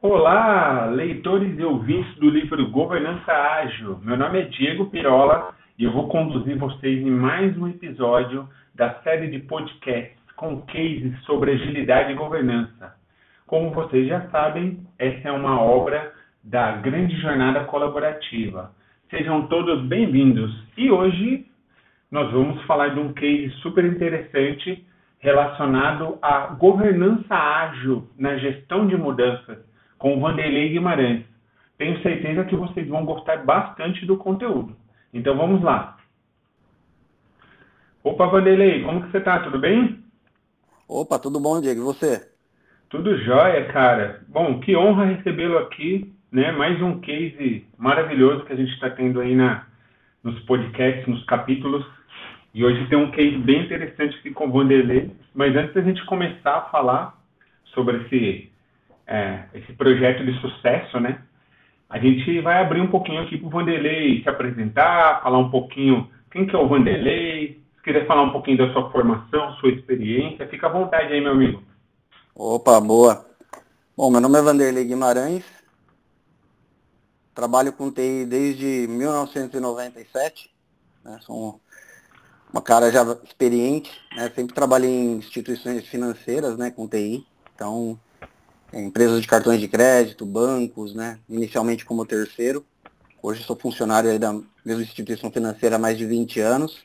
Olá, leitores e ouvintes do livro Governança Ágil. Meu nome é Diego Pirola e eu vou conduzir vocês em mais um episódio da série de podcasts com cases sobre agilidade e governança. Como vocês já sabem, essa é uma obra da Grande Jornada Colaborativa. Sejam todos bem-vindos. E hoje nós vamos falar de um case super interessante relacionado à governança ágil na gestão de mudanças com o Vanderlei Guimarães. Tenho certeza que vocês vão gostar bastante do conteúdo. Então vamos lá. Opa, Vanderlei, como que você tá? Tudo bem? Opa, tudo bom, Diego. E você? Tudo jóia, cara. Bom, que honra recebê-lo aqui, né? Mais um case maravilhoso que a gente está tendo aí na, nos podcasts, nos capítulos. E hoje tem um case bem interessante aqui com o Vanderlei. Mas antes da gente começar a falar sobre esse é, esse projeto de sucesso, né? A gente vai abrir um pouquinho aqui para o Vanderlei se apresentar, falar um pouquinho quem que é o Vanderlei, se quiser falar um pouquinho da sua formação, sua experiência, fica à vontade aí, meu amigo. Opa, boa. Bom, meu nome é Vanderlei Guimarães, trabalho com TI desde 1997, né? sou uma cara já experiente, né? sempre trabalhei em instituições financeiras né, com TI, então empresas de cartões de crédito, bancos, né? Inicialmente como terceiro. Hoje sou funcionário da mesma instituição financeira há mais de 20 anos.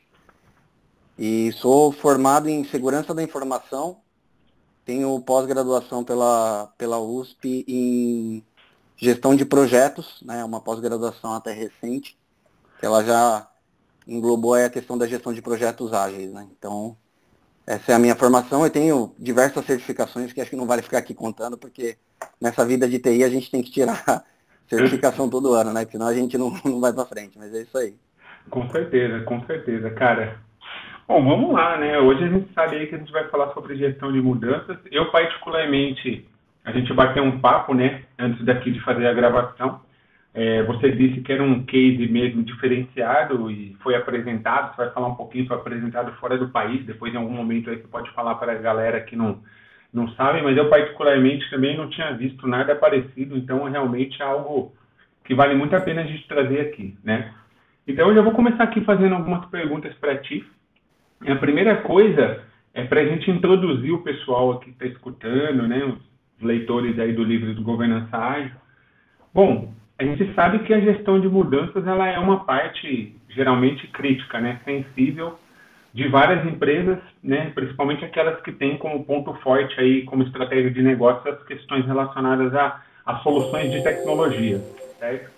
E sou formado em segurança da informação. Tenho pós-graduação pela, pela USP em gestão de projetos, né? Uma pós-graduação até recente, que ela já englobou a questão da gestão de projetos ágeis, né? Então, essa é a minha formação. Eu tenho diversas certificações que acho que não vale ficar aqui contando, porque nessa vida de TI a gente tem que tirar certificação todo ano, né? Senão a gente não, não vai para frente. Mas é isso aí. Com certeza, com certeza, cara. Bom, vamos lá, né? Hoje a gente sabe aí que a gente vai falar sobre gestão de mudanças. Eu, particularmente, a gente bateu um papo, né? Antes daqui de fazer a gravação. É, você disse que era um case mesmo diferenciado e foi apresentado. Você vai falar um pouquinho, foi apresentado fora do país. Depois, em algum momento, aí você pode falar para a galera que não, não sabe. Mas eu, particularmente, também não tinha visto nada parecido. Então, realmente é algo que vale muito a pena a gente trazer aqui, né? Então, eu já vou começar aqui fazendo algumas perguntas para ti. A primeira coisa é para a gente introduzir o pessoal aqui que está escutando, né? Os leitores aí do livro do Governança Ágil. Bom, a gente sabe que a gestão de mudanças ela é uma parte geralmente crítica, né, sensível de várias empresas, né, principalmente aquelas que têm como ponto forte aí como estratégia de negócio as questões relacionadas a, a soluções de tecnologia, certo?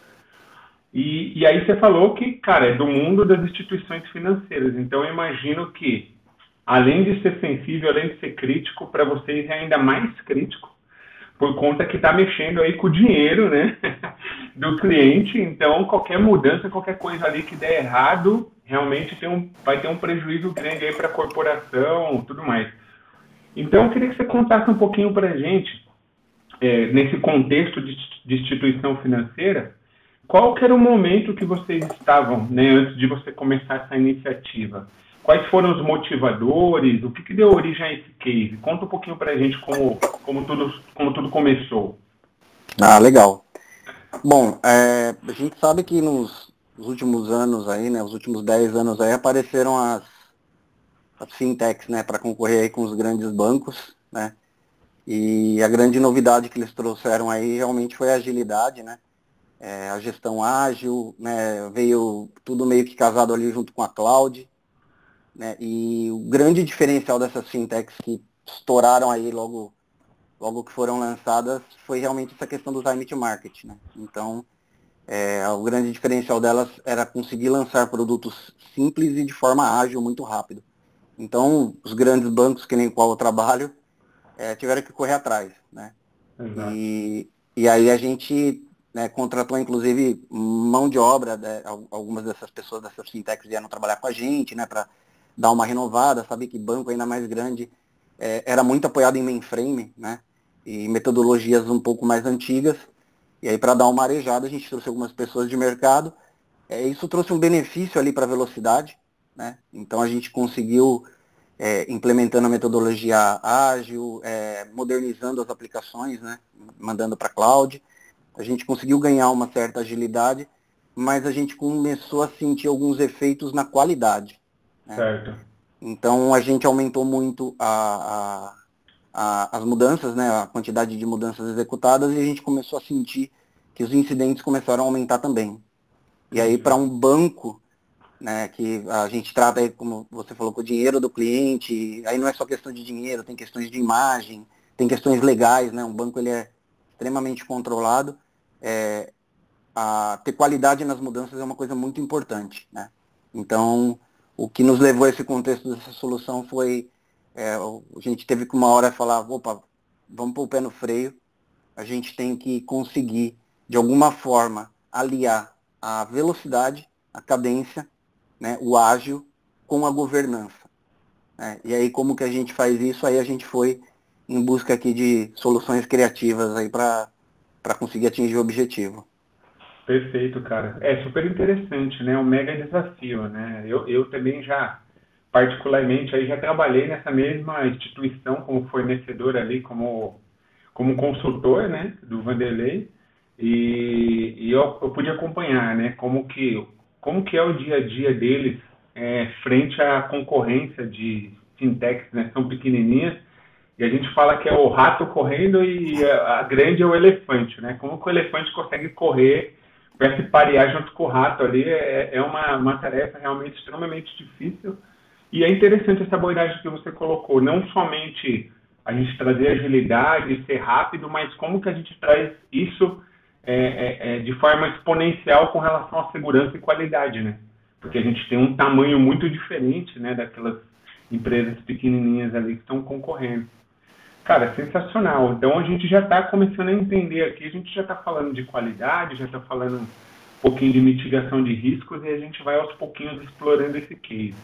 E, e aí você falou que, cara, é do mundo das instituições financeiras. Então eu imagino que, além de ser sensível, além de ser crítico, para vocês é ainda mais crítico por conta que está mexendo aí com o dinheiro né, do cliente. Então, qualquer mudança, qualquer coisa ali que der errado, realmente tem um, vai ter um prejuízo grande aí para a corporação tudo mais. Então, eu queria que você contasse um pouquinho para a gente, é, nesse contexto de, de, instituição financeira, qual que era o momento que vocês estavam, né, antes de você começar essa iniciativa? Quais foram os motivadores? O que, que deu origem a esse case? Conta um pouquinho para a gente como, como, tudo, como tudo começou. Ah, legal. Bom, é, a gente sabe que nos, nos, últimos anos aí, né, os últimos 10 anos aí, apareceram as, as fintechs, né, para concorrer aí com os grandes bancos, né, e a grande novidade que eles trouxeram aí realmente foi a agilidade, né, é, a gestão ágil, né, veio tudo meio que casado ali junto com a cloud, né? E o grande diferencial dessas fintechs que estouraram aí logo, logo que foram lançadas foi realmente essa questão do time to market. Né? Então, é, o grande diferencial delas era conseguir lançar produtos simples e de forma ágil, muito rápido. Então, os grandes bancos, que nem qual eu trabalho, é, tiveram que correr atrás. Né? E, e aí a gente né, contratou, inclusive, mão de obra, né, algumas dessas pessoas dessas fintechs vieram trabalhar com a gente, né, para dar uma renovada, sabe que banco ainda mais grande é, era muito apoiado em mainframe, né? E metodologias um pouco mais antigas. E aí para dar uma arejada a gente trouxe algumas pessoas de mercado. É, isso trouxe um benefício ali para a velocidade, né? Então a gente conseguiu é, implementando a metodologia ágil, é, modernizando as aplicações, né, mandando para cloud. A gente conseguiu ganhar uma certa agilidade, mas a gente começou a sentir alguns efeitos na qualidade. Né? Certo. Então a gente aumentou muito a, a, a, as mudanças, né, a quantidade de mudanças executadas e a gente começou a sentir que os incidentes começaram a aumentar também. E aí para um banco né, que a gente trata aí, como você falou, com o dinheiro do cliente, aí não é só questão de dinheiro, tem questões de imagem, tem questões legais, né, um banco ele é extremamente controlado, é, a, ter qualidade nas mudanças é uma coisa muito importante, né, então o que nos levou a esse contexto dessa solução foi, é, a gente teve que uma hora falar, opa, vamos pôr o pé no freio, a gente tem que conseguir, de alguma forma, aliar a velocidade, a cadência né, o ágil com a governança. Né? E aí como que a gente faz isso? Aí a gente foi em busca aqui de soluções criativas aí para conseguir atingir o objetivo. Perfeito, cara. É super interessante, né? Um mega desafio, né? Eu, eu também já, particularmente, aí já trabalhei nessa mesma instituição como fornecedor ali, como, como consultor, né? Do Vanderlei. E, e eu, eu pude acompanhar, né? Como que como que é o dia a dia deles é, frente à concorrência de fintechs, né? São pequenininhas e a gente fala que é o rato correndo e a, grande é o elefante, né? Como que o elefante consegue correr se parear junto com o rato ali é, é uma, uma tarefa realmente extremamente difícil e é interessante essa abordagem que você colocou, não somente a gente trazer agilidade, ser rápido, mas como que a gente traz isso é, é, é, de forma exponencial com relação à segurança e qualidade, né? Porque a gente tem um tamanho muito diferente, né, daquelas empresas pequenininhas ali que estão concorrendo. Cara, sensacional. Então a gente já está começando a entender aqui, a gente já está falando de qualidade, já está falando um pouquinho de mitigação de riscos e a gente vai aos pouquinhos explorando esse case.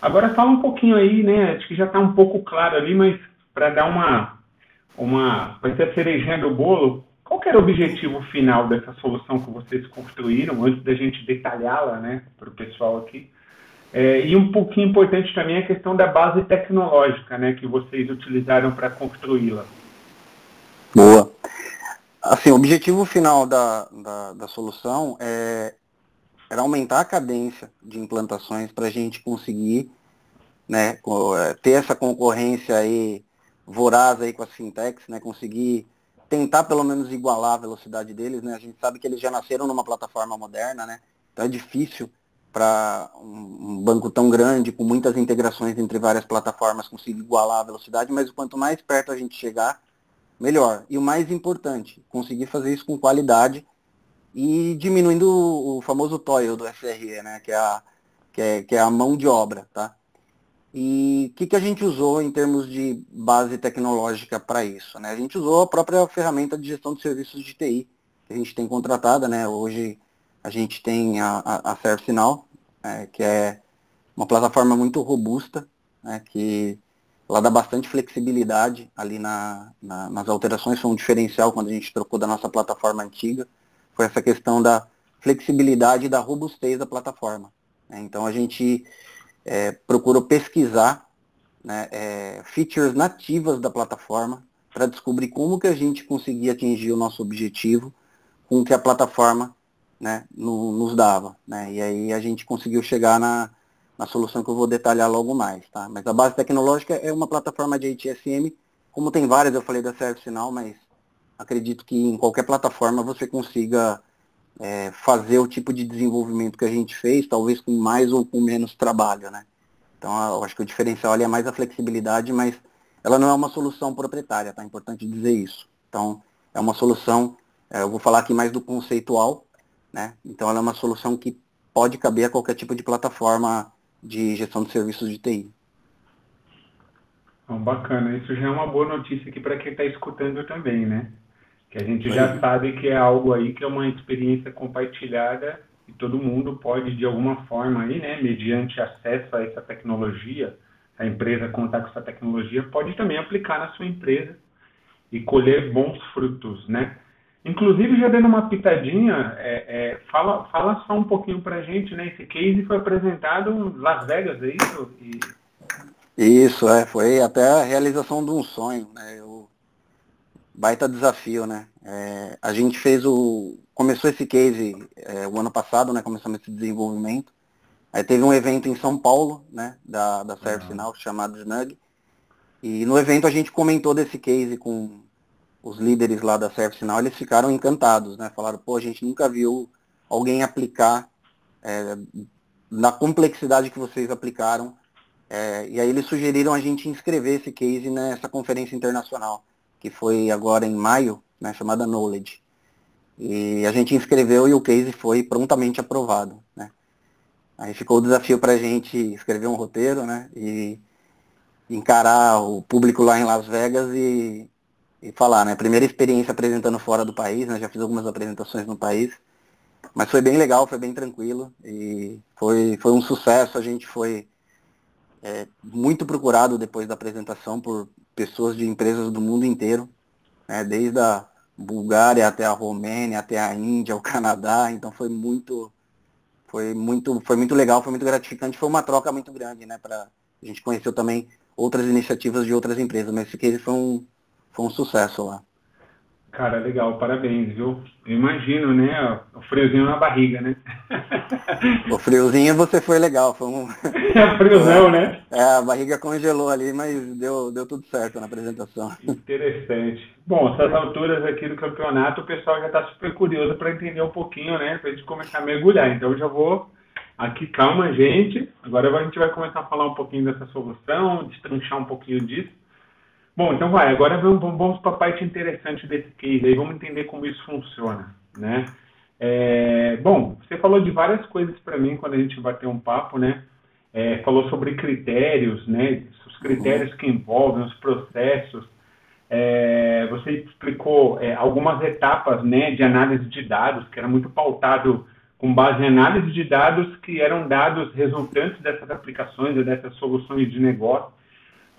Agora fala um pouquinho aí, né? Acho que já está um pouco claro ali, mas para dar uma, uma, vai ser a cerejinha do bolo, qual era o objetivo final dessa solução que vocês construíram, antes da gente detalhá-la né, para o pessoal aqui? É, e um pouquinho importante também a questão da base tecnológica né, que vocês utilizaram para construí-la. Boa. Assim, o objetivo final da, da, da solução é, era aumentar a cadência de implantações para a gente conseguir né, é, ter essa concorrência aí voraz aí com as fintechs, né, conseguir tentar pelo menos igualar a velocidade deles, né? A gente sabe que eles já nasceram numa plataforma moderna, né? Então é difícil para um banco tão grande, com muitas integrações entre várias plataformas, conseguir igualar a velocidade, mas quanto mais perto a gente chegar, melhor. E o mais importante, conseguir fazer isso com qualidade e diminuindo o famoso toil do SRE, né? Que é a, que é, que é a mão de obra, tá? E o que, que a gente usou em termos de base tecnológica para isso? Né? A gente usou a própria ferramenta de gestão de serviços de TI que a gente tem contratada. Né? Hoje a gente tem a, a, a ServiceNow, é, que é uma plataforma muito robusta, né, que ela dá bastante flexibilidade ali na, na, nas alterações, foi um diferencial quando a gente trocou da nossa plataforma antiga, foi essa questão da flexibilidade e da robustez da plataforma. Né? Então a gente é, procurou pesquisar né, é, features nativas da plataforma para descobrir como que a gente conseguia atingir o nosso objetivo com que a plataforma né, no, nos dava. Né? E aí a gente conseguiu chegar na, na solução que eu vou detalhar logo mais. Tá? Mas a base tecnológica é uma plataforma de ITSM, como tem várias, eu falei da ServiceNow, mas acredito que em qualquer plataforma você consiga é, fazer o tipo de desenvolvimento que a gente fez, talvez com mais ou com menos trabalho, né? Então, eu acho que o diferencial ali é mais a flexibilidade, mas ela não é uma solução proprietária, tá? É importante dizer isso. Então, é uma solução, é, eu vou falar aqui mais do conceitual, né? Então, ela é uma solução que pode caber a qualquer tipo de plataforma de gestão de serviços de TI. Bom, bacana. Isso já é uma boa notícia aqui para quem está escutando também, né? que a gente já sabe que é algo aí que é uma experiência compartilhada e todo mundo pode de alguma forma aí, né, mediante acesso a essa tecnologia, a empresa contar com essa tecnologia, pode também aplicar na sua empresa e colher bons frutos, né? Inclusive, já dando uma pitadinha, é, é, fala, fala só um pouquinho para a gente, né? Esse case foi apresentado em Las Vegas, é isso? E... Isso, é, foi até a realização de um sonho, né? Eu, baita desafio, né? É, a gente fez o. Começou esse case é, o ano passado, né? Começamos esse desenvolvimento. Aí teve um evento em São Paulo, né? Da, da Service uhum. chamado Snug. E no evento a gente comentou desse case com os líderes lá da Service eles ficaram encantados, né? Falaram, pô, a gente nunca viu alguém aplicar é, na complexidade que vocês aplicaram. É, e aí eles sugeriram a gente inscrever esse case nessa conferência internacional, que foi agora em maio, né, chamada Knowledge. E a gente inscreveu e o case foi prontamente aprovado. Né? Aí ficou o desafio para a gente escrever um roteiro né, e encarar o público lá em Las Vegas e, e falar, né? Primeira experiência apresentando fora do país, né? Já fiz algumas apresentações no país. Mas foi bem legal, foi bem tranquilo e foi, foi um sucesso. A gente foi é, muito procurado depois da apresentação por pessoas de empresas do mundo inteiro, né? desde a Bulgária até a Romênia, até a Índia, o Canadá. Então foi muito, foi muito, foi muito legal, foi muito gratificante. Foi uma troca muito grande, né? Pra, a gente conheceu também outras iniciativas de outras empresas, mas case foi um, foi um sucesso lá. Cara, legal, parabéns, viu? Eu imagino, né? O friozinho na barriga, né? o friozinho você foi legal, foi um. É friozão, né? É, a barriga congelou ali, mas deu, deu tudo certo na apresentação. Interessante. Bom, essas alturas aqui do campeonato, o pessoal já está super curioso para entender um pouquinho, né? Para a gente começar a mergulhar. Então eu já vou aqui, calma, gente. Agora a gente vai começar a falar um pouquinho dessa solução, destranchar um pouquinho disso. Bom, então vai, agora vamos, vamos para a parte interessante desse case aí, vamos entender como isso funciona, né? É, bom, você falou de várias coisas para mim quando a gente bateu um papo, né? É, falou sobre critérios, né? Os critérios que envolvem os processos. É, você explicou é, algumas etapas, né, de análise de dados, que era muito pautado com base em análise de dados que eram dados resultantes dessas aplicações e dessas soluções de negócio.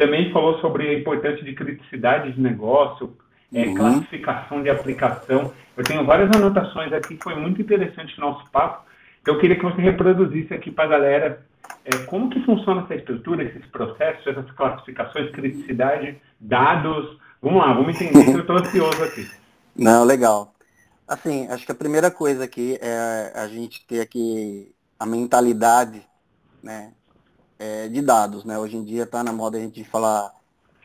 Também falou sobre a importância de criticidade de negócio, é, uhum. classificação de aplicação. Eu tenho várias anotações aqui, foi muito interessante o nosso papo. Então, eu queria que você reproduzisse aqui para a galera é, como que funciona essa estrutura, esses processos, essas classificações, criticidade, dados. Vamos lá, vamos entender, eu estou ansioso aqui. Não, legal. Assim, acho que a primeira coisa aqui é a gente ter aqui a mentalidade, né, é, de dados, né? Hoje em dia está na moda a gente falar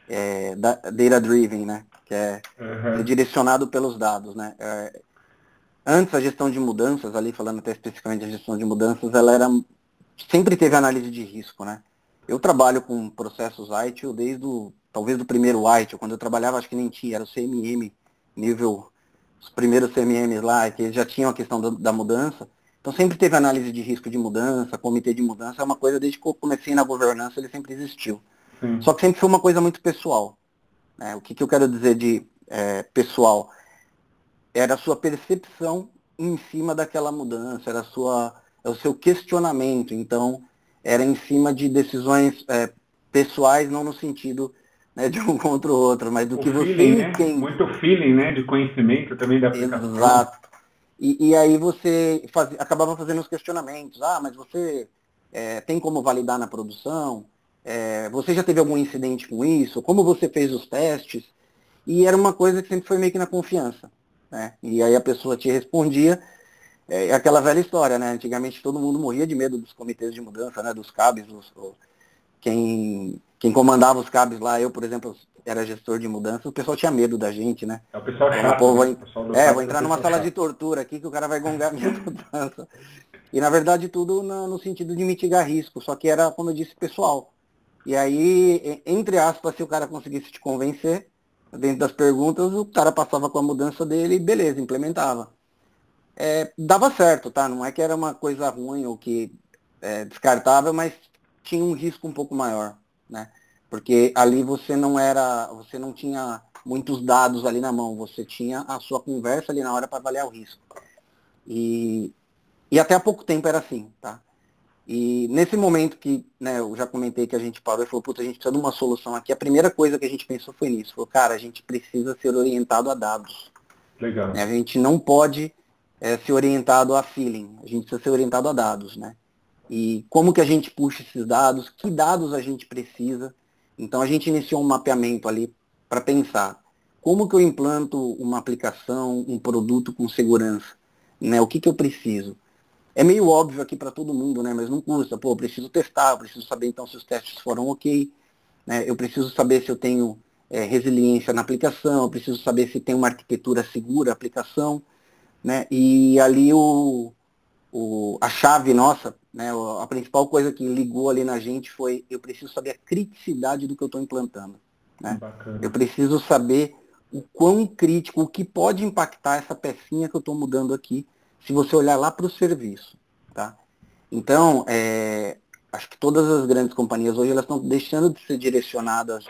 é, data driven, né? Que é, uhum. direcionado pelos dados, né? É, antes a gestão de mudanças, ali falando até especificamente da gestão de mudanças, ela era sempre teve análise de risco, né? Eu trabalho com processos ITIL desde o, talvez do primeiro ITIL, quando eu trabalhava acho que nem tinha, era o CMM, nível, os primeiros CMMs lá, que já tinham a questão da, da mudança, então sempre teve análise de risco de mudança, comitê de mudança, é uma coisa desde que eu comecei na governança, ele sempre existiu. Sim. Só que sempre foi uma coisa muito pessoal. Né? O que, que eu quero dizer de é, pessoal? Era a sua percepção em cima daquela mudança, era a sua, é o seu questionamento. Então, era em cima de decisões é, pessoais, não no sentido né, de um contra o outro, mas do o que feeling, você né? entende. Muito feeling, né, de conhecimento também da aplicação. Exato. E, e aí você faz, acabava fazendo os questionamentos. Ah, mas você é, tem como validar na produção? É, você já teve algum incidente com isso? Como você fez os testes? E era uma coisa que sempre foi meio que na confiança. Né? E aí a pessoa te respondia, é, aquela velha história, né? Antigamente todo mundo morria de medo dos comitês de mudança, né? Dos cabos, dos, quem, quem comandava os cabos lá, eu, por exemplo, era gestor de mudança, o pessoal tinha medo da gente, né? É o pessoal então, chato, pô, né? É, vou entrar numa sala chato. de tortura aqui que o cara vai gongar minha mudança. E na verdade tudo no, no, sentido de mitigar risco, só que era, como eu disse, pessoal. E aí, entre aspas, se o cara conseguisse te convencer, dentro das perguntas, o cara passava com a mudança dele e beleza, implementava. É, dava certo, tá? Não é que era uma coisa ruim ou que é, descartável, mas tinha um risco um pouco maior, né? Porque ali você não era, você não tinha muitos dados ali na mão, você tinha a sua conversa ali na hora para avaliar o risco. E, e até há pouco tempo era assim, tá? E nesse momento que, né, eu já comentei que a gente parou e falou, puta, a gente precisa de uma solução aqui, a primeira coisa que a gente pensou foi nisso, falou, cara, a gente precisa ser orientado a dados. Legal. A gente não pode é, ser orientado a feeling, a gente precisa ser orientado a dados, né? E como que a gente puxa esses dados, que dados a gente precisa, Então a gente iniciou um mapeamento ali para pensar como que eu implanto uma aplicação, um produto com segurança, né? O que que eu preciso? É meio óbvio aqui para todo mundo, né? Mas não custa. Pô, eu preciso testar, eu preciso saber então se os testes foram ok, né? Eu preciso saber se eu tenho é, resiliência na aplicação, eu preciso saber se tem uma arquitetura segura a aplicação, né? E ali o, o, a chave nossa, né? A principal coisa que ligou ali na gente foi eu preciso saber a criticidade do que eu estou implantando. Né? Eu preciso saber o quão crítico, o que pode impactar essa pecinha que eu estou mudando aqui, se você olhar lá para o serviço. Tá? Então, é, acho que todas as grandes companhias hoje elas estão deixando de ser direcionadas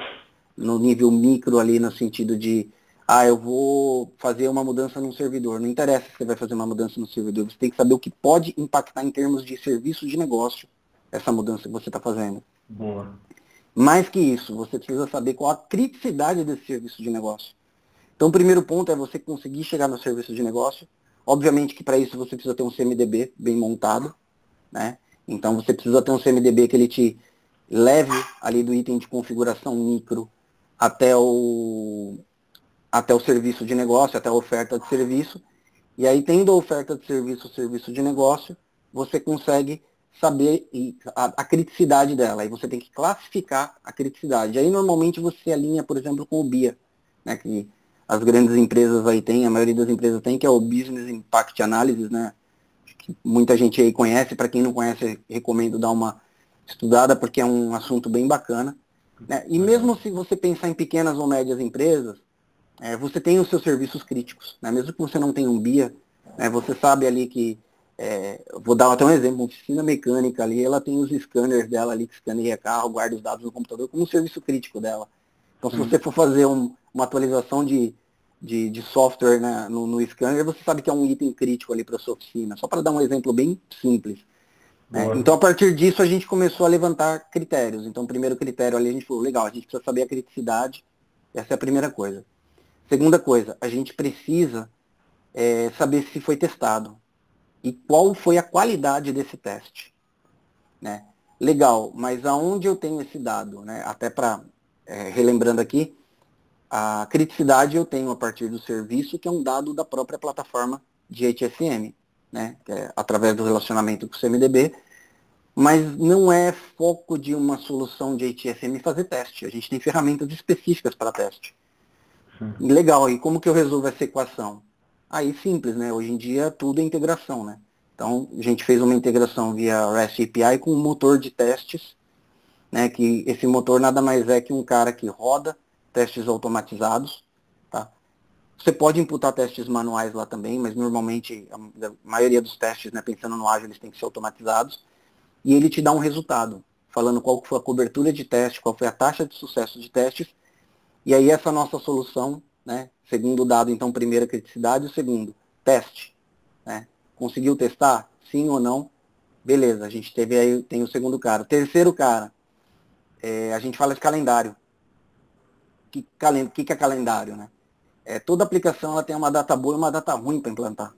no nível micro ali, no sentido de, ah, eu vou fazer uma mudança num servidor. Não interessa se você vai fazer uma mudança no servidor, você tem que saber o que pode impactar em termos de serviço de negócio essa mudança que você está fazendo. Boa. Mais que isso, você precisa saber qual a criticidade desse serviço de negócio. Então, o primeiro ponto é você conseguir chegar no serviço de negócio. Obviamente que para isso você precisa ter um CMDB bem montado, né? Então você precisa ter um CMDB que ele te leve ali do item de configuração micro até o até o serviço de negócio, até a oferta de serviço. E aí, tendo a oferta de serviço, o serviço de negócio, você consegue saber a, criticidade dela. Aí você tem que classificar a criticidade. Aí normalmente você alinha, por exemplo, com o BIA, né, que as grandes empresas aí têm, a maioria das empresas tem, que é o Business Impact Analysis, né? Que muita gente aí conhece, para quem não conhece, recomendo dar uma estudada, porque é um assunto bem bacana. Né? E mesmo se você pensar em pequenas ou médias empresas, é, você tem os seus serviços críticos. Né? Mesmo que você não tenha um BIA, né? você sabe ali que é, vou dar até um exemplo, uma oficina mecânica ali, ela tem os scanners dela ali, que escaneia carro, guarda os dados no computador como um serviço crítico dela. Então se você for fazer um, uma atualização de, de, de software né, no, no, scanner, você sabe que é um item crítico ali para sua oficina. Só para dar um exemplo bem simples. Né? Então a partir disso a gente começou a levantar critérios. Então o primeiro critério ali a gente falou, legal, a gente precisa saber a criticidade, essa é a primeira coisa. Segunda coisa, a gente precisa é, saber se foi testado e qual foi a qualidade desse teste. Né? Legal, mas aonde eu tenho esse dado? Né? Até para, é, relembrando aqui, a criticidade eu tenho a partir do serviço, que é um dado da própria plataforma de HSM, né? É através do relacionamento com o CMDB, mas não é foco de uma solução de HSM fazer teste. A gente tem ferramentas específicas para teste. Sim. Legal, e como que eu resolvo essa equação? Aí simples, né? Hoje em dia tudo é integração, né? Então a gente fez uma integração via REST API com um motor de testes, né? Que esse motor nada mais é que um cara que roda testes automatizados, tá? Você pode imputar testes manuais lá também, mas normalmente a maioria dos testes, né, pensando no ágil, eles têm que ser automatizados. E ele te dá um resultado, falando qual foi a cobertura de teste, qual foi a taxa de sucesso de testes. E aí essa nossa solução né? Segundo dado, então, primeira criticidade. O segundo, teste. Né? Conseguiu testar? Sim ou não? Beleza, a gente teve aí, tem o segundo cara. O terceiro cara, é, a gente fala de calendário. Que, calen que, que é calendário, né? É, toda aplicação ela tem uma data boa e uma data ruim para implantar.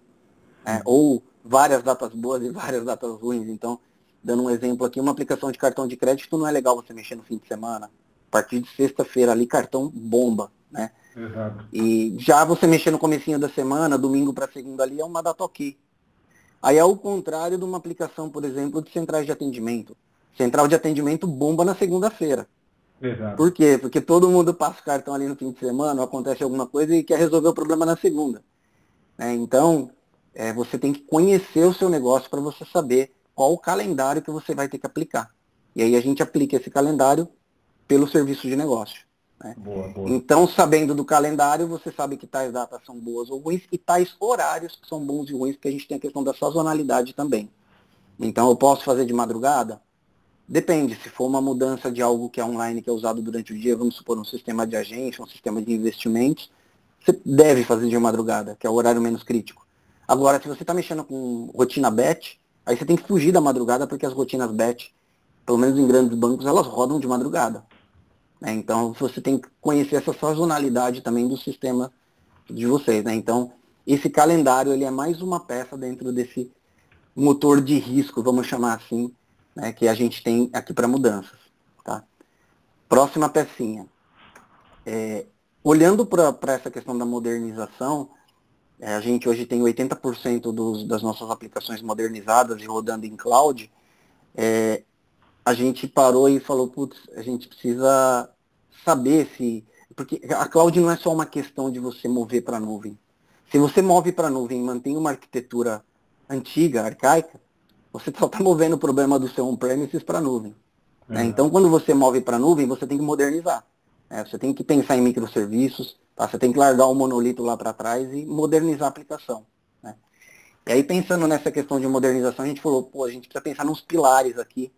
É, ou várias datas boas e várias datas ruins. Então, dando um exemplo aqui, uma aplicação de cartão de crédito não é legal você mexer no fim de semana. A partir de sexta-feira ali, cartão bomba, né? Exato. E já você mexer no comecinho da semana, domingo para segunda ali, é uma data ok. Aí é o contrário de uma aplicação, por exemplo, de centrais de atendimento. Central de atendimento bomba na segunda-feira. Exato. Por quê? Porque todo mundo passa o cartão ali no fim de semana, acontece alguma coisa e quer resolver o problema na segunda. É, então, é, você tem que conhecer o seu negócio para você saber qual o calendário que você vai ter que aplicar. E aí a gente aplica esse calendário pelo serviço de negócio. Né? Boa, boa. Então, sabendo do calendário, você sabe que tais datas são boas ou ruins e tais horários que são bons e ruins, porque a gente tem a questão da sazonalidade também. Então, eu posso fazer de madrugada? Depende, se for uma mudança de algo que é online, que é usado durante o dia, vamos supor um sistema de agência, um sistema de investimentos, você deve fazer de madrugada, que é o horário menos crítico. Agora, se você está mexendo com rotina BET, aí você tem que fugir da madrugada, porque as rotinas BET, pelo menos em grandes bancos, elas rodam de madrugada. Né? Então, você tem que conhecer essa sazonalidade também do sistema de vocês. Né? Então, esse calendário ele é mais uma peça dentro desse motor de risco, vamos chamar assim, né, que a gente tem aqui para mudanças. Tá? Próxima pecinha. É, olhando para essa questão da modernização, é, a gente hoje tem 80% dos, das nossas aplicações modernizadas e rodando em cloud. É, a gente parou e falou, putz, a gente precisa saber se. Porque a cloud não é só uma questão de você mover para a nuvem. Se você move para a nuvem e mantém uma arquitetura antiga, arcaica, você só está movendo o problema do seu on-premises para a nuvem. Né? Então, quando você move para a nuvem, você tem que modernizar. Né? Você tem que pensar em microserviços, Tá? Você tem que largar o monolito lá para trás e modernizar a aplicação. Né? E aí, pensando nessa questão de modernização, a gente falou, pô, a gente precisa pensar nos pilares aqui.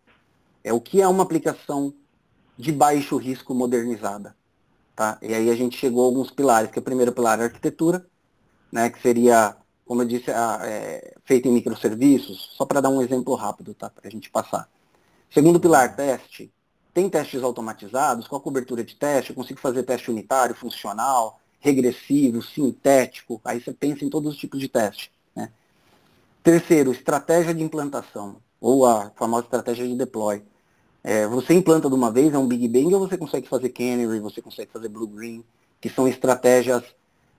É o que é uma aplicação de baixo risco modernizada. Tá? E aí a gente chegou a alguns pilares, que é o primeiro pilar é a arquitetura, né, que seria, como eu disse, a, é, feita em microserviços, só para dar um exemplo rápido, tá, para a gente passar. Segundo pilar, teste tem testes automatizados, com a cobertura de teste, eu consigo fazer teste unitário, funcional, regressivo, sintético, aí você pensa em todos os tipos de teste. Né? Terceiro, estratégia de implantação, ou a famosa estratégia de deploy. É, você implanta de uma vez, é um Big Bang, ou você consegue fazer Canary, você consegue fazer Blue Green, que são estratégias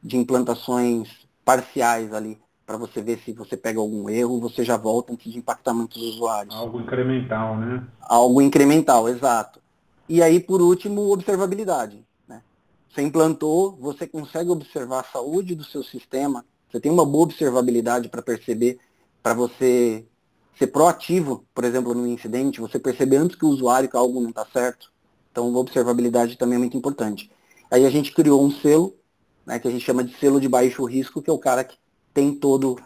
de implantações parciais ali, para você ver se você pega algum erro, você já volta antes de impactar muitos usuários. Algo incremental, né? Algo incremental, exato. E aí, por último, observabilidade. Né? Você implantou, você consegue observar a saúde do seu sistema, você tem uma boa observabilidade para perceber, para você ser proativo, por exemplo, no incidente, você perceber antes que o usuário que algo não está certo. Então, a observabilidade também é muito importante. Aí a gente criou um selo, né, que a gente chama de selo de baixo risco, que é o cara que tem todo,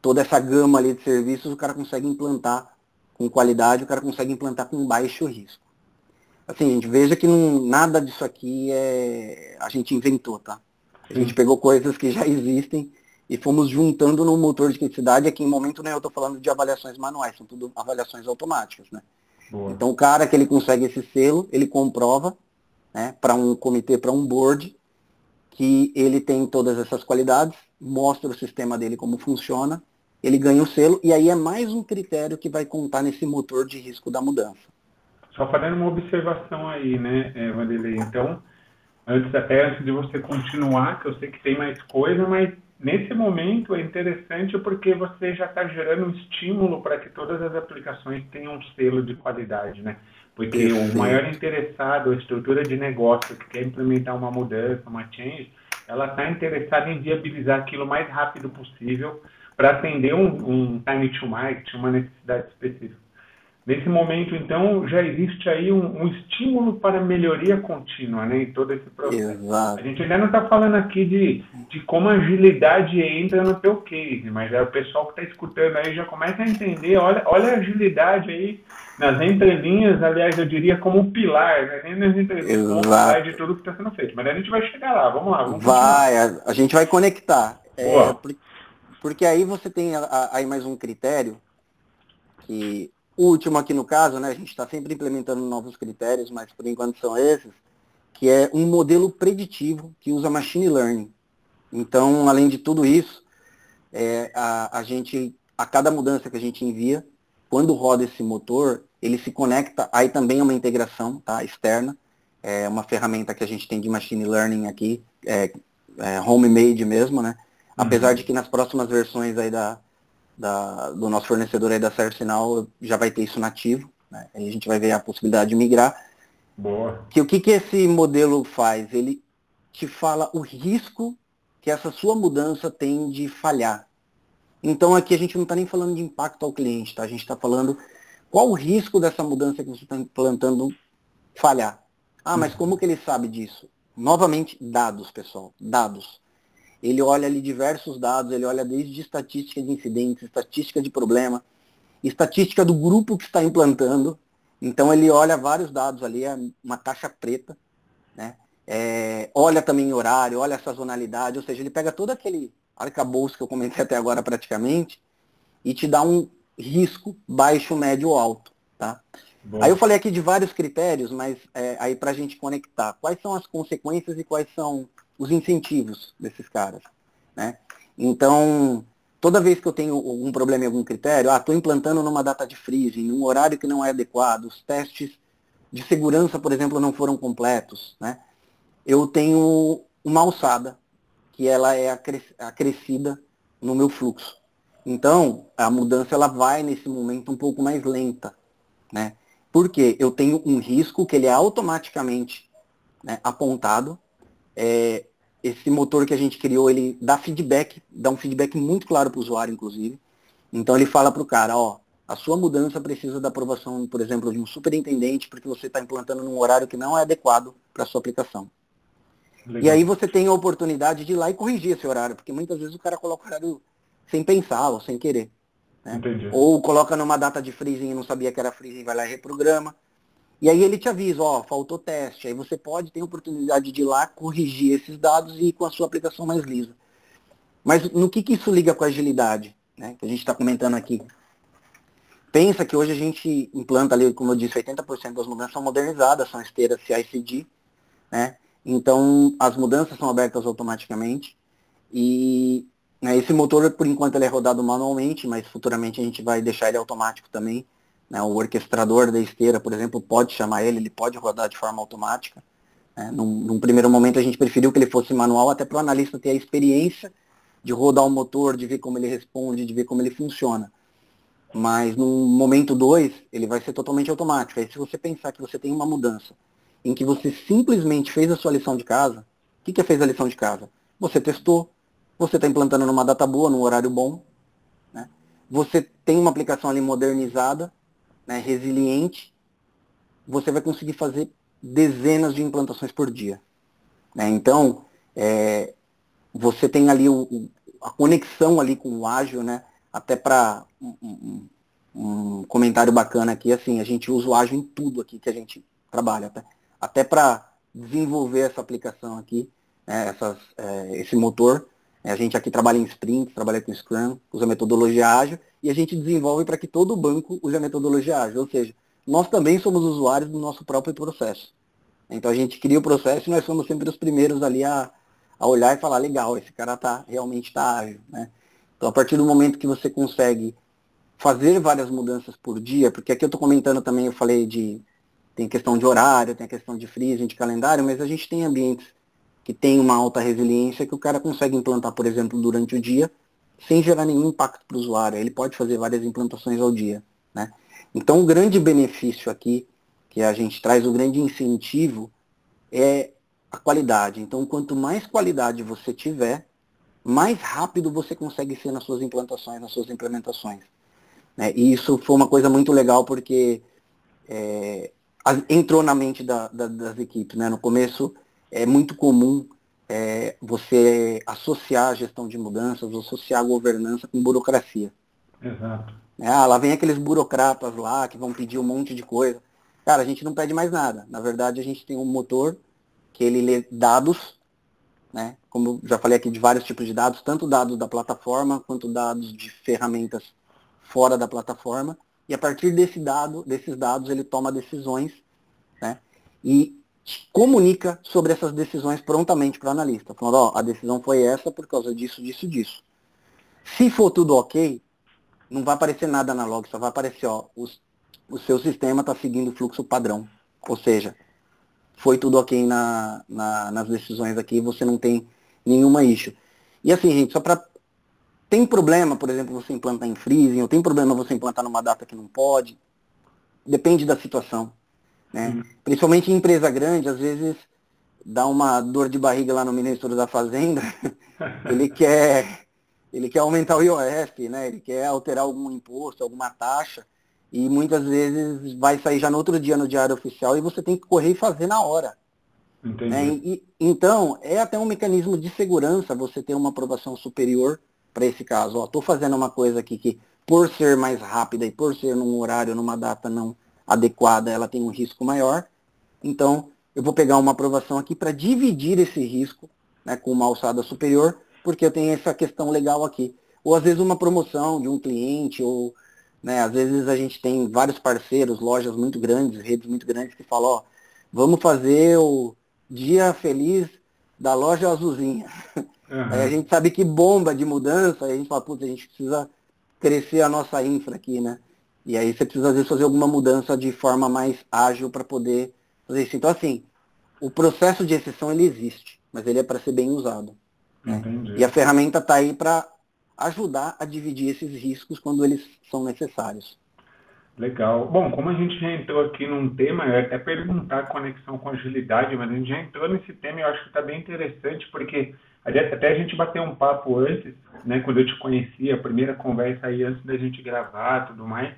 toda essa gama ali de serviços, o cara consegue implantar com qualidade, o cara consegue implantar com baixo risco. Assim, gente, veja que não, nada disso aqui é a gente inventou, tá? A gente pegou coisas que já existem e fomos juntando no motor de criticidade. Aqui em momento né, eu estou falando de avaliações manuais, são tudo avaliações automáticas, né? Boa. Então o cara que ele consegue esse selo, ele comprova né, para um comitê, para um board, que ele tem todas essas qualidades, mostra o sistema dele como funciona, ele ganha o selo, e aí é mais um critério que vai contar nesse motor de risco da mudança. Só fazendo uma observação aí, né, eh, Vanderlei? Então, antes até antes de você continuar, que eu sei que tem mais coisa, mas nesse momento é interessante porque você já está gerando um estímulo para que todas as aplicações tenham um selo de qualidade, né? Porque o maior interessado, a estrutura de negócio que quer implementar uma mudança, uma change, ela está interessada em viabilizar aquilo o mais rápido possível para atender um, um time to market, uma necessidade específica. Nesse momento, então, já existe aí um, um, estímulo para melhoria contínua né, em todo esse processo. Exato. A gente ainda não está falando aqui de, de como a agilidade entra no teu case, mas é o pessoal que está escutando aí já começa a entender, olha, olha a agilidade aí nas entrelinhas, aliás, eu diria como pilar, né, nem nas entrelinhas, como pilar de tudo que está sendo feito. Mas a gente vai chegar lá, vamos lá. Vamos vai, a, a, gente vai conectar. É, porque aí você tem aí mais um critério que o último aqui no caso, né, a gente está sempre implementando novos critérios, mas por enquanto são esses, que é um modelo preditivo que usa machine learning. Então, além de tudo isso, é, a, a gente, a cada mudança que a gente envia, quando roda esse motor, ele se conecta, aí também é uma integração tá, externa, é uma ferramenta que a gente tem de machine learning aqui, é, é homemade mesmo, né? Uhum. Apesar de que nas próximas versões aí da, da, do nosso fornecedor aí da Certo Sinal já vai ter isso nativo. Né? Aí a gente vai ver a possibilidade de migrar. Boa. Que o que, que esse modelo faz? Ele te fala o risco que essa sua mudança tem de falhar. Então aqui a gente não está nem falando de impacto ao cliente, tá? A gente está falando qual o risco dessa mudança que você está implantando falhar. Ah, mas como que ele sabe disso? Novamente, dados, pessoal. Dados ele olha ali diversos dados, ele olha desde estatística de incidentes, estatística de problema, estatística do grupo que está implantando. Então ele olha vários dados ali, é uma caixa preta, né? É, olha também horário, olha a sazonalidade, ou seja, ele pega todo aquele arcabouço que eu comentei até agora praticamente e te dá um risco baixo, médio ou alto. Tá? Bom. Aí eu falei aqui de vários critérios, mas é, aí para a gente conectar, quais são as consequências e quais são os incentivos desses caras. Né? Então, toda vez que eu tenho algum problema em algum critério, ah, estou implantando numa data de freezing, num horário que não é adequado, os testes de segurança, por exemplo, não foram completos, né? Eu tenho uma alçada, que ela é acrescida no meu fluxo. Então, a mudança ela vai nesse momento um pouco mais lenta, né? Porque eu tenho um risco que ele é automaticamente né, apontado. É, esse motor que a gente criou, ele dá feedback, dá um feedback muito claro para o usuário, inclusive. Então ele fala para o cara, ó, a sua mudança precisa da aprovação, por exemplo, de um superintendente, porque você está implantando num horário que não é adequado para a sua aplicação. Legal. E aí você tem a oportunidade de ir lá e corrigir esse horário, porque muitas vezes o cara coloca o horário sem pensar ou sem querer. Né? Ou coloca numa data de freezing e não sabia que era freezing, vai lá e reprograma. E aí ele te avisa, ó, faltou teste. Aí você pode ter a oportunidade de ir lá corrigir esses dados e ir com a sua aplicação mais lisa. Mas no que, que isso liga com a agilidade, né? Que a gente está comentando aqui. Pensa que hoje a gente implanta ali, como eu disse, 80% das mudanças são modernizadas, são esteiras CI/CD, né? Então as mudanças são abertas automaticamente e né, esse motor, por enquanto, ele é rodado manualmente, mas futuramente a gente vai deixar ele automático também. Né? O orquestrador da esteira, por exemplo, pode chamar ele, ele pode rodar de forma automática. Né? Num, num, primeiro momento a gente preferiu que ele fosse manual, até para o analista ter a experiência de rodar o motor, de ver como ele responde, de ver como ele funciona. Mas no momento 2, ele vai ser totalmente automático. Aí se você pensar que você tem uma mudança em que você simplesmente fez a sua lição de casa, o que, que é fez a lição de casa? Você testou, você está implantando numa data boa, num horário bom. Né? Você tem uma aplicação ali modernizada, né, resiliente. Você vai conseguir fazer dezenas de implantações por dia. Né? Então, é, você tem ali o, a conexão ali com o ágil, né? Até para um, um, um, comentário bacana aqui, assim, a gente usa o ágil em tudo aqui que a gente trabalha, até, até para desenvolver essa aplicação aqui, né, essas, é, esse motor, a gente aqui trabalha em Sprint, trabalha com Scrum, usa metodologia ágil, e a gente desenvolve para que todo banco use a metodologia ágil. Ou seja, nós também somos usuários do nosso próprio processo. Então a gente cria o processo e nós somos sempre os primeiros ali a, a olhar e falar, legal, esse cara tá, realmente está ágil. Né? Então a partir do momento que você consegue fazer várias mudanças por dia, porque aqui eu estou comentando também, eu falei de, tem questão de horário, tem a questão de freezing, de calendário, mas a gente tem ambientes que tem uma alta resiliência que o cara consegue implantar, por exemplo, durante o dia, sem gerar nenhum impacto para o usuário. Ele pode fazer várias implantações ao dia. Né? Então, o grande benefício aqui, que a gente traz, o grande incentivo, é a qualidade. Então, quanto mais qualidade você tiver, mais rápido você consegue ser nas suas implantações, nas suas implementações. Né? E isso foi uma coisa muito legal, porque é, entrou na mente da, da, das equipes. Né? No começo, é muito comum é, você associar a gestão de mudanças, associar a governança com burocracia. Exato. É, ah, lá vem aqueles burocratas lá que vão pedir um monte de coisa. Cara, a gente não pede mais nada. Na verdade, a gente tem um motor que ele lê dados, né? Como já falei aqui de vários tipos de dados, tanto dados da plataforma quanto dados de ferramentas fora da plataforma. E a partir desse dado, desses dados, ele toma decisões, né? E comunica sobre essas decisões prontamente para o analista, falando, ó, a decisão foi essa por causa disso, disso, disso. Se for tudo ok, não vai aparecer nada na log, só vai aparecer, ó, os, o seu sistema está seguindo o fluxo padrão. Ou seja, foi tudo ok na, na, nas decisões aqui, você não tem nenhuma issue. E assim, gente, só para tem problema, por exemplo, você implantar em freezing, ou tem problema você implantar numa data que não pode, depende da situação. Né? Principalmente em empresa grande, às vezes dá uma dor de barriga lá no ministro da Fazenda, ele quer ele quer aumentar o IOF, né? ele quer alterar algum imposto, alguma taxa, e muitas vezes vai sair já no outro dia no diário oficial e você tem que correr e fazer na hora. Né? E, então, é até um mecanismo de segurança você ter uma aprovação superior para esse caso. Estou fazendo uma coisa aqui que, por ser mais rápida e por ser num horário, numa data não adequada, ela tem um risco maior. Então, eu vou pegar uma aprovação aqui para dividir esse risco né, com uma alçada superior, porque eu tenho essa questão legal aqui. Ou às vezes uma promoção de um cliente, ou né, às vezes a gente tem vários parceiros, lojas muito grandes, redes muito grandes que falam, ó, vamos fazer o dia feliz da loja azulzinha. Uhum. Aí a gente sabe que bomba de mudança, aí a gente fala, putz, a gente precisa crescer a nossa infra aqui, né? E aí você precisa, às vezes, fazer alguma mudança de forma mais ágil para poder fazer isso. Então, assim, o processo de exceção, ele existe, mas ele é para ser bem usado. Né? E a ferramenta está aí para ajudar a dividir esses riscos quando eles são necessários. Legal. Bom, como a gente já entrou aqui num tema, eu ia até perguntar a conexão com agilidade, mas a gente já entrou nesse tema e eu acho que está bem interessante, porque até a gente bateu um papo antes, né, quando eu te conheci, a primeira conversa aí antes da gente gravar tudo mais,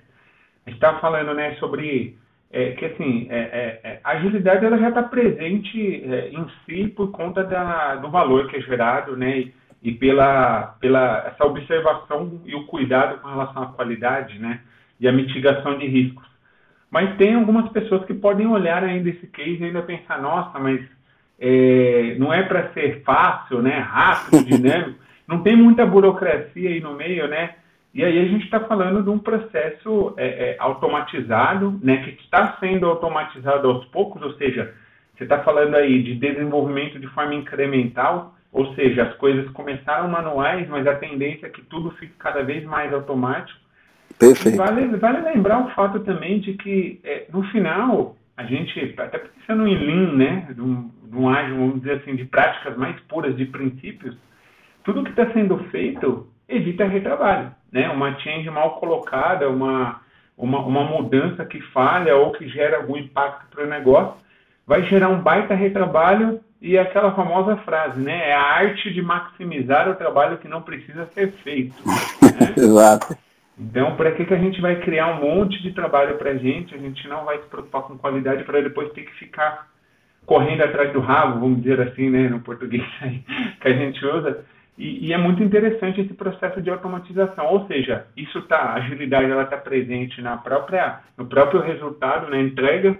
a gente estava falando, né, sobre é, que assim, é, é, é a agilidade ela já está presente é, em si por conta da, do valor que é gerado, né, e, e pela, pela essa observação e o cuidado com relação à qualidade, né, e a mitigação de riscos. Mas tem algumas pessoas que podem olhar ainda esse case e ainda pensar, nossa, mas é, não é para ser fácil, né, rápido, dinâmico, não tem muita burocracia aí no meio, né? E aí a gente está falando de um processo é, é, automatizado, né, que está sendo automatizado aos poucos, ou seja, você está falando aí de desenvolvimento de forma incremental, ou seja, as coisas começaram manuais, mas a tendência é que tudo fique cada vez mais automático. Perfeito. Vale, vale lembrar o fato também de que, é, no final, a gente, até pensando em Lean, né, de um, de um ágil, vamos dizer assim, de práticas mais puras, de princípios, tudo que está sendo feito evita retrabalho. Né? Uma change mal colocada, uma, uma, uma mudança que falha ou que gera algum impacto para o negócio, vai gerar um baita retrabalho e aquela famosa frase, né? É a arte de maximizar o trabalho que não precisa ser feito. Né? Exato. Então, para que, que a gente vai criar um monte de trabalho para a gente? A gente não vai se preocupar com qualidade para depois ter que ficar correndo atrás do rabo, vamos dizer assim, né, no português aí, que a gente usa. E, e, é muito interessante esse processo de automatização, ou seja, isso tá, a agilidade ela está presente na própria, no próprio resultado, na entrega,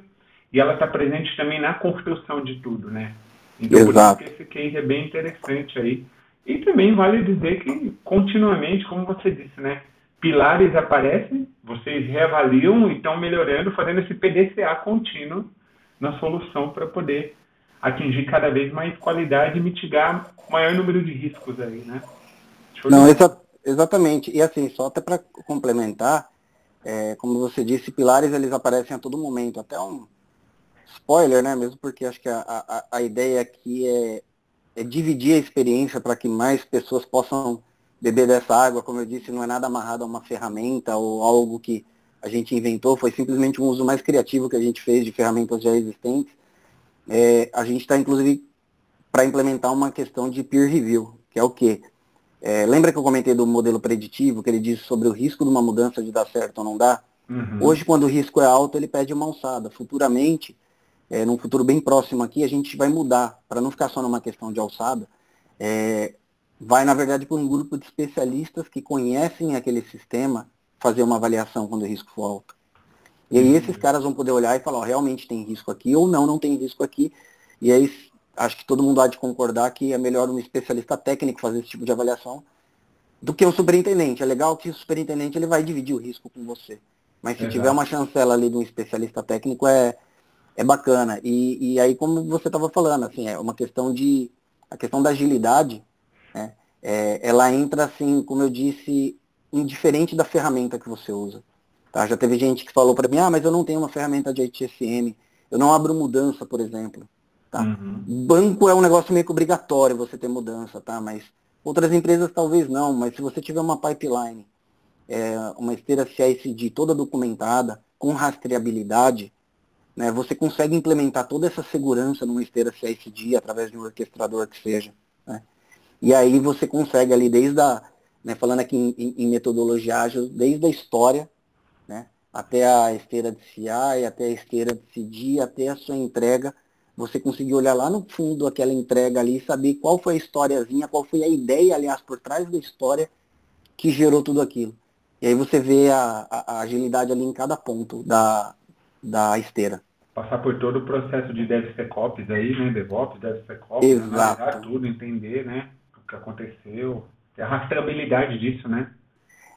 e ela está presente também na construção de tudo, né? Então, Exato. por isso que esse case é bem interessante aí. E também vale dizer que continuamente, como você disse, né? pilares aparecem, vocês reavaliam e estão melhorando, fazendo esse PDCA contínuo na solução para poder atingir cada vez mais qualidade e mitigar o maior número de riscos aí, né? Não, exa exatamente. E assim, só até para complementar, é, como você disse, pilares eles aparecem a todo momento, até um spoiler, né? Mesmo porque acho que a, a, a ideia aqui é, é dividir a experiência para que mais pessoas possam beber dessa água, como eu disse, não é nada amarrado a uma ferramenta ou algo que a gente inventou, foi simplesmente um uso mais criativo que a gente fez de ferramentas já existentes. É, a gente está, inclusive, para implementar uma questão de peer review, que é o quê? É, lembra que eu comentei do modelo preditivo, que ele diz sobre o risco de uma mudança de dar certo ou não dar? Uhum. Hoje, quando o risco é alto, ele pede uma alçada. Futuramente, é, num futuro bem próximo aqui, a gente vai mudar, para não ficar só numa questão de alçada, é, vai, na verdade, para um grupo de especialistas que conhecem aquele sistema fazer uma avaliação quando o risco for alto. E aí esses caras vão poder olhar e falar, ó, realmente tem risco aqui ou não, não tem risco aqui. E aí acho que todo mundo há de concordar que é melhor um especialista técnico fazer esse tipo de avaliação do que o superintendente. É legal que o superintendente ele vai dividir o risco com você. Mas se Exato. tiver uma chancela ali de um especialista técnico, é, é bacana. E, e aí, como você estava falando, assim, é uma questão de. A questão da agilidade, né? É, ela entra assim, como eu disse, indiferente da ferramenta que você usa. Tá? Já teve gente que falou para mim, ah, mas eu não tenho uma ferramenta de HSM, eu não abro mudança, por exemplo. Tá? Uhum. Banco é um negócio meio que obrigatório você ter mudança, tá? Mas outras empresas talvez não, mas se você tiver uma pipeline, é, uma esteira CICD toda documentada, com rastreabilidade, né, você consegue implementar toda essa segurança numa esteira CICD através de um orquestrador que seja. Né? E aí você consegue ali desde a, né, falando aqui em, em, metodologia ágil, desde a história, até a esteira de CI, até a esteira de CD, até a sua entrega, você conseguir olhar lá no fundo aquela entrega ali e saber qual foi a historiazinha, qual foi a ideia, aliás, por trás da história que gerou tudo aquilo. E aí você vê a, a, a agilidade ali em cada ponto da, da esteira passar por todo o processo de DevSecOps aí, né? DevOps, DevSecOps, analisar tudo, entender, né? que aconteceu, a rastreabilidade disso, né?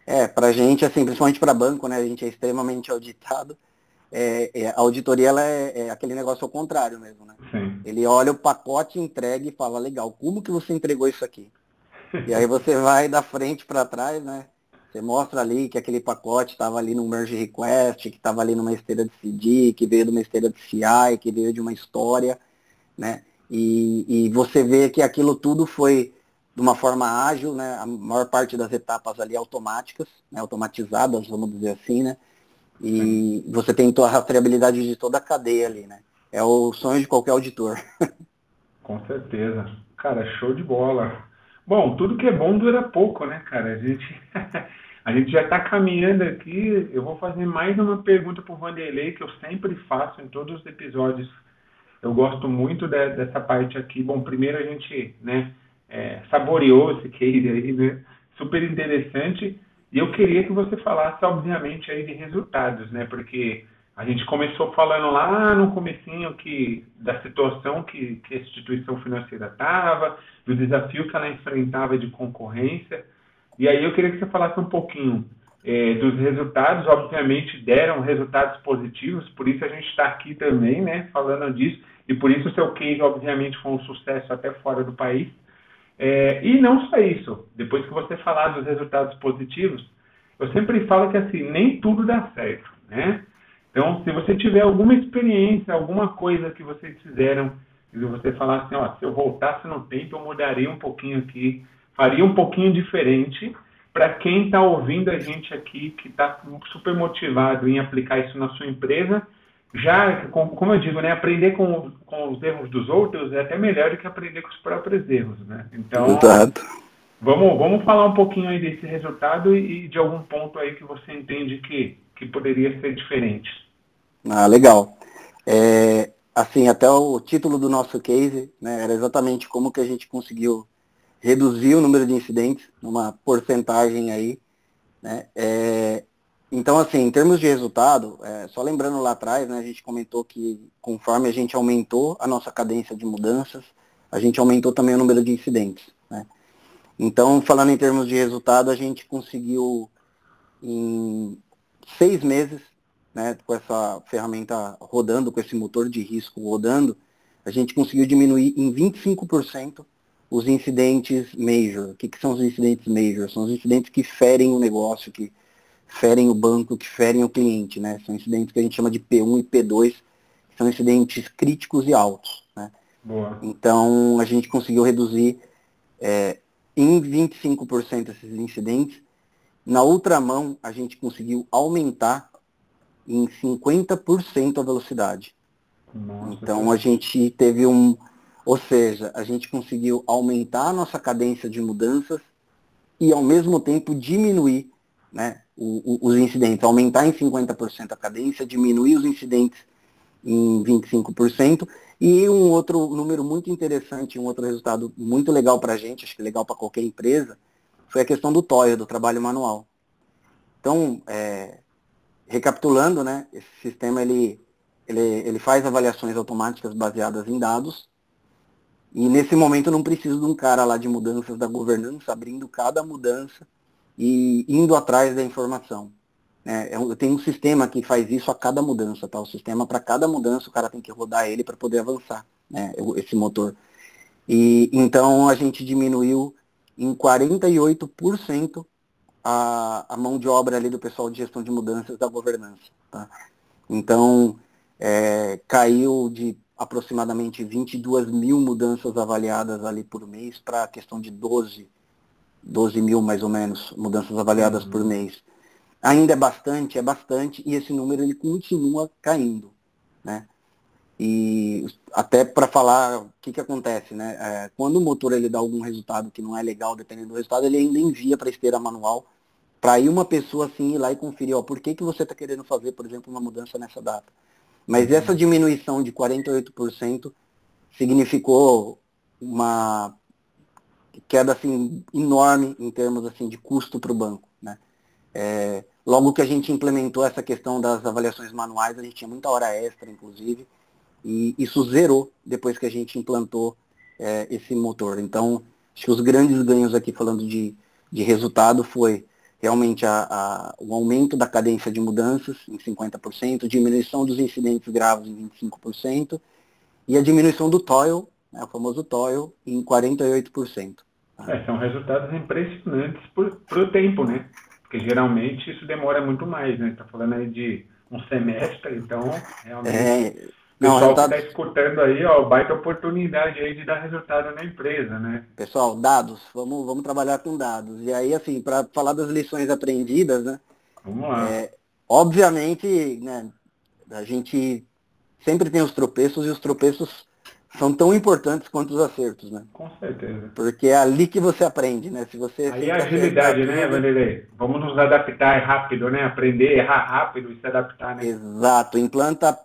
É, para a gente, assim, principalmente para banco, né? A gente é extremamente auditado. É, é, a auditoria ela é, é, aquele negócio ao contrário mesmo, né? Sim. Ele olha o pacote entregue e fala, legal, como que você entregou isso aqui? e aí você vai da frente para trás, né? Você mostra ali que aquele pacote estava ali no merge request, que estava ali numa esteira de CD, que veio de uma esteira de CI, que veio de uma história, né? E, e você vê que aquilo tudo foi de uma forma ágil, né? A maior parte das etapas ali automáticas, né? automatizadas, vamos dizer assim, né? E você tem a rastreabilidade de toda a cadeia ali, né? É o sonho de qualquer auditor. Com certeza. Cara, show de bola. Bom, tudo que é bom dura pouco, né, cara? A gente, a gente já está caminhando aqui. Eu vou fazer mais uma pergunta para o Vanderlei, que eu sempre faço em todos os episódios. Eu gosto muito de, dessa parte aqui. Bom, primeiro a gente né, é, saboreou esse case aí, né? Super interessante. E eu queria que você falasse, obviamente, aí de resultados, né? Porque a gente começou falando lá no comecinho que, da situação que, que a instituição financeira estava, do desafio que ela enfrentava de concorrência. E aí eu queria que você falasse um pouquinho é, dos resultados. Obviamente deram resultados positivos, por isso a gente está aqui também, né, falando disso. E por isso o seu case, obviamente, foi um sucesso até fora do país. É, e não só isso, depois que você falar dos resultados positivos, eu sempre falo que assim, nem tudo dá certo, né? Então, se você tiver alguma experiência, alguma coisa que vocês fizeram, e você falar assim, ó, se eu voltasse no tempo, eu mudaria um pouquinho aqui, faria um pouquinho diferente, para quem está ouvindo a gente aqui, que está super motivado em aplicar isso na sua empresa, já, como eu digo, né, aprender com, com os erros dos outros é até melhor do que aprender com os próprios erros, né? Então, Exato. Vamos, vamos falar um pouquinho aí desse resultado e, de algum ponto aí que você entende que, que poderia ser diferente. Ah, legal. É, assim, até o título do nosso case né, era exatamente como que a gente conseguiu reduzir o número de incidentes, numa porcentagem aí, né, é, então, assim, em termos de resultado, é, só lembrando lá atrás, né, a gente comentou que conforme a gente aumentou a nossa cadência de mudanças, a gente aumentou também o número de incidentes. Né? Então, falando em termos de resultado, a gente conseguiu em seis meses, né, com essa ferramenta rodando, com esse motor de risco rodando, a gente conseguiu diminuir em 25% os incidentes major. O que, que são os incidentes major? São os incidentes que ferem o negócio, que ferem o banco, que ferem o cliente, né? São incidentes que a gente chama de P1 e P2, que são incidentes críticos e altos, né? Boa. Então, a gente conseguiu reduzir é, em 25% esses incidentes. Na outra mão, a gente conseguiu aumentar em 50% a velocidade. Nossa, então, a gente teve um... Ou seja, a gente conseguiu aumentar a nossa cadência de mudanças e, ao mesmo tempo, diminuir né, o, o, os incidentes, aumentar em 50% a cadência, diminuir os incidentes em 25%, e um outro número muito interessante, um outro resultado muito legal para a gente, acho que legal para qualquer empresa, foi a questão do TOIA, do trabalho manual. Então, é, recapitulando, né, esse sistema ele, ele, ele faz avaliações automáticas baseadas em dados, e nesse momento não preciso de um cara lá de mudanças da governança abrindo cada mudança e indo atrás da informação. É, eu tenho um sistema que faz isso a cada mudança, tá? O sistema para cada mudança o cara tem que rodar ele para poder avançar, né? Esse motor. E então a gente diminuiu em 48% a, a mão de obra ali do pessoal de gestão de mudanças da governança, tá? Então é, caiu de aproximadamente 22 mil mudanças avaliadas ali por mês para a questão de 12 12 mil mais ou menos mudanças avaliadas uhum. por mês. Ainda é bastante, é bastante, e esse número ele continua caindo. Né? E até para falar o que, que acontece, né? É, quando o motor ele dá algum resultado que não é legal, dependendo do resultado, ele ainda envia para a esteira manual para ir uma pessoa assim ir lá e conferir, ó, por que, que você está querendo fazer, por exemplo, uma mudança nessa data. Mas uhum. essa diminuição de 48% significou uma queda assim enorme em termos assim de custo para o banco, né? É, logo que a gente implementou essa questão das avaliações manuais, a gente tinha muita hora extra, inclusive, e isso zerou depois que a gente implantou é, esse motor. Então, acho que os grandes ganhos aqui falando de, de resultado foi realmente a, a, o aumento da cadência de mudanças em 50%, diminuição dos incidentes graves em 25% e a diminuição do toil né, o famoso toil, em 48%. É, são resultados impressionantes para o tempo, né? Porque geralmente isso demora muito mais, né? Está falando aí de um semestre, então realmente. É... Não, pessoal resultados... que está escutando aí, ó, baita oportunidade aí de dar resultado na empresa, né? Pessoal, dados, vamos, vamos trabalhar com dados. E aí, assim, para falar das lições aprendidas, né? Vamos lá. É, obviamente, né, a gente sempre tem os tropeços e os tropeços são tão importantes quanto os acertos, né? Com certeza. Porque é ali que você aprende, né? Se você Aí a agilidade, né, Vanderlei? Vamos nos adaptar rápido, né? Aprender, errar rápido e se adaptar, né? Exato. Implanta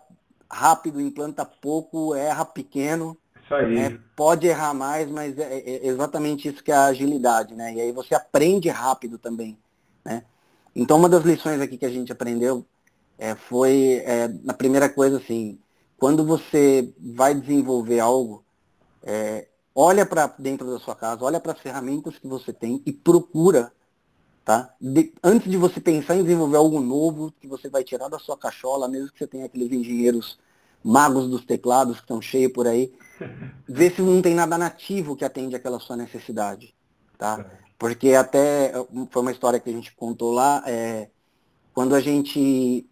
rápido, implanta pouco, erra pequeno. Isso aí. Né? Pode errar mais, mas é, é exatamente isso que é a agilidade, né? E aí você aprende rápido também, né? Então uma das lições aqui que a gente aprendeu é, foi, é, na primeira coisa, assim, quando você vai desenvolver algo, é, olha para dentro da sua casa, olha para as ferramentas que você tem e procura, tá? De, antes de você pensar em desenvolver algo novo que você vai tirar da sua cachola, mesmo que você tenha aqueles engenheiros magos dos teclados que estão cheios por aí, vê se não tem nada nativo que atende aquela sua necessidade, tá? Porque até foi uma história que a gente contou lá, é, quando a gente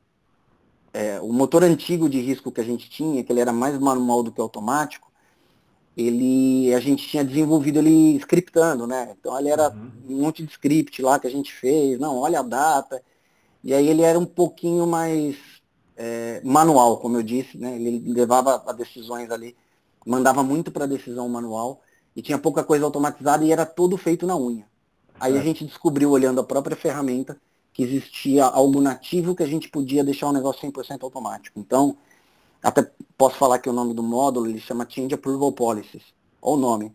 é, o motor antigo de risco que a gente tinha, que ele era mais manual do que automático, ele a gente tinha desenvolvido ele scriptando, né? Então ele era uhum. um monte de script lá que a gente fez, não, olha a data. E aí ele era um pouquinho mais é, manual, como eu disse, né? Ele levava a decisões ali, mandava muito para decisão manual e tinha pouca coisa automatizada e era todo feito na unha. Aí é. a gente descobriu, olhando a própria ferramenta, que existia algo nativo que a gente podia deixar o negócio 100% automático. Então, até posso falar que o nome do módulo ele chama Change Approval Policies, ou o nome,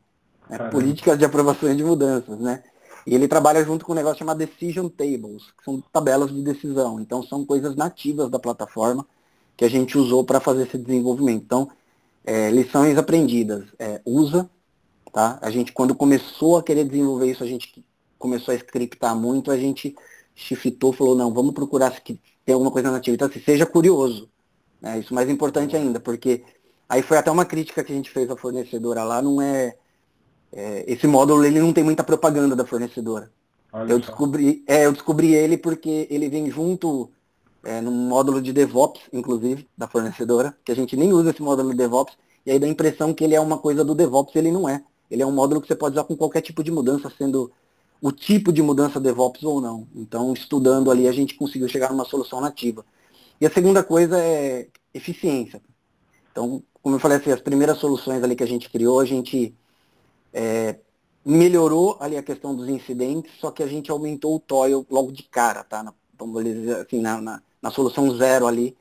né? Políticas de Aprovações de Mudanças, né? E ele trabalha junto com um negócio chamado Decision Tables, que são tabelas de decisão. Então, são coisas nativas da plataforma que a gente usou para fazer esse desenvolvimento. Então, é, lições aprendidas. É, usa, tá? A gente, quando começou a querer desenvolver isso, a gente começou a scriptar muito, a gente shiftou, falou, não, vamos procurar se tem alguma coisa nativa. Então, assim, seja curioso. Né? Isso é mais importante ainda, porque aí foi até uma crítica que a gente fez à fornecedora lá, não é, é esse módulo ele não tem muita propaganda da fornecedora. Olha eu descobri, é, eu descobri ele porque ele vem junto é, no módulo de DevOps, inclusive, da fornecedora, que a gente nem usa esse módulo de DevOps, e aí dá a impressão que ele é uma coisa do DevOps, ele não é. Ele é um módulo que você pode usar com qualquer tipo de mudança, sendo o tipo de mudança DevOps ou não. Então, estudando ali, a gente conseguiu chegar numa solução nativa. E a segunda coisa é eficiência. Então, como eu falei assim, as primeiras soluções ali que a gente criou, a gente é, melhorou ali a questão dos incidentes, só que a gente aumentou o toil logo de cara, tá? Na, vamos dizer assim, na, na, na solução zero ali,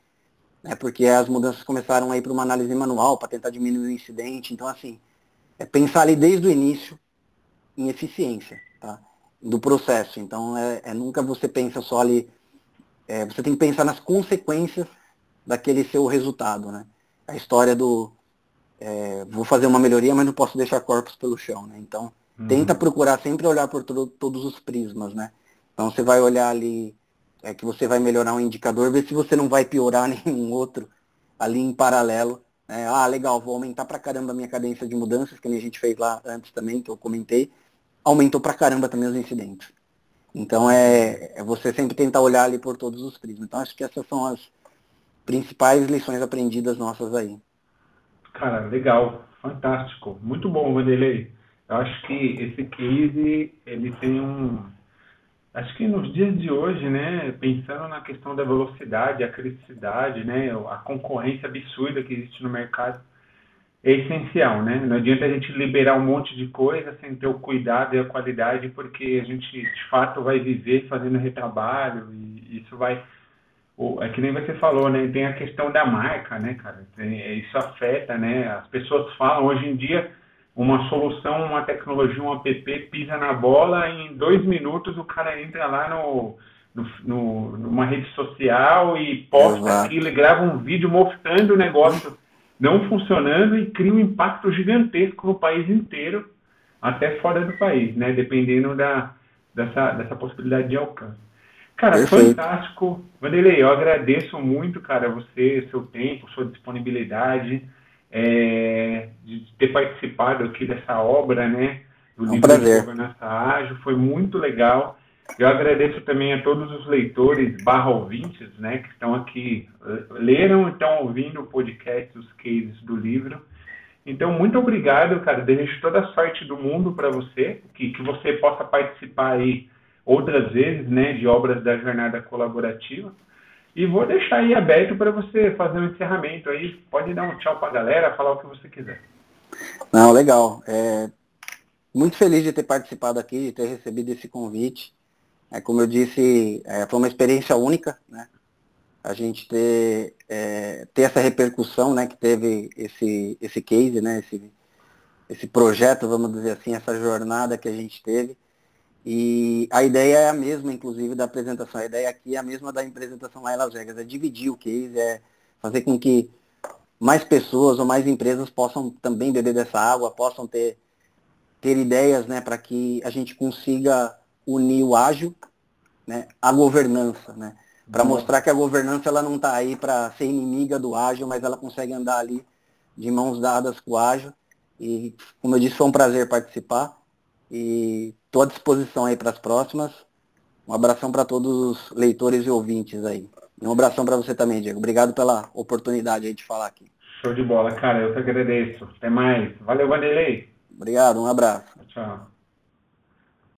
né? porque as mudanças começaram a ir para uma análise manual para tentar diminuir o incidente. Então, assim, é pensar ali desde o início em eficiência, tá? Do processo. Então, é, é nunca você pensa só ali, é, você tem que pensar nas consequências daquele seu resultado, né? A história do é, vou fazer uma melhoria, mas não posso deixar corpos pelo chão, né? Então, uhum. tenta procurar sempre olhar por todo, todos os prismas, né? Então, você vai olhar ali, é que você vai melhorar um indicador, ver se você não vai piorar nenhum outro ali em paralelo. Né? Ah, legal, vou aumentar pra caramba a minha cadência de mudanças, que a gente fez lá antes também, que eu comentei aumentou pra caramba também os incidentes. Então é, é, você sempre tentar olhar ali por todos os prismas. Então acho que essas são as principais lições aprendidas nossas aí. Cara, legal, fantástico, muito bom, Vanderlei. Eu acho que esse case ele tem um, acho que nos dias de hoje, né, pensando na questão da velocidade, a criticidade, né, a concorrência absurda que existe no mercado, é essencial, né? Não adianta a gente liberar um monte de coisa sem ter o cuidado e a qualidade, porque a gente de fato vai viver fazendo retrabalho e isso vai. É que nem você falou, né? Tem a questão da marca, né, cara? Tem, isso afeta, né? As pessoas falam hoje em dia uma solução, uma tecnologia, um app pisa na bola em dois minutos o cara entra lá no, no, no numa rede social e posta Exato. aquilo e grava um vídeo mostrando o negócio não funcionando e cria um impacto gigantesco no país inteiro, até fora do país, né? Dependendo da, dessa, dessa possibilidade de alcance. Cara, Perfeito. fantástico. Vanderlei, eu agradeço muito, cara, você, seu tempo, sua disponibilidade, é, de ter participado aqui dessa obra, né? Do é um livro prazer. de governança ágil. Foi muito legal. Eu agradeço também a todos os leitores barra ouvintes, né, que estão aqui, leram e estão ouvindo o podcast, os cases do livro. Então, muito obrigado, cara. Desejo toda a sorte do mundo para você, que, que você possa participar aí outras vezes, né, de obras da jornada colaborativa. E vou deixar aí aberto para você fazer um encerramento aí. Pode dar um tchau para a galera, falar o que você quiser. Não, legal. É, muito feliz de ter participado aqui, de ter recebido esse convite. É, como eu disse, é, foi uma experiência única, né? A gente ter, é, ter essa repercussão, né, que teve esse, esse case, né, esse, esse projeto, vamos dizer assim, essa jornada que a gente teve. E a ideia é a mesma, inclusive, da apresentação. A ideia aqui é a mesma da apresentação lá em Las Vegas, é dividir o case, é fazer com que mais pessoas ou mais empresas possam também beber dessa água, possam ter, ter ideias né, para que a gente consiga unir o ágil né, à governança. Né, para mostrar que a governança ela não está aí para ser inimiga do ágil, mas ela consegue andar ali de mãos dadas com o ágil. E, como eu disse, foi um prazer participar. E estou à disposição aí para as próximas. Um abração para todos os leitores e ouvintes aí. E um abração para você também, Diego. Obrigado pela oportunidade aí de falar aqui. Show de bola, cara. Eu que agradeço. Até mais. Valeu, Vanderlei. Obrigado, um abraço. Tchau.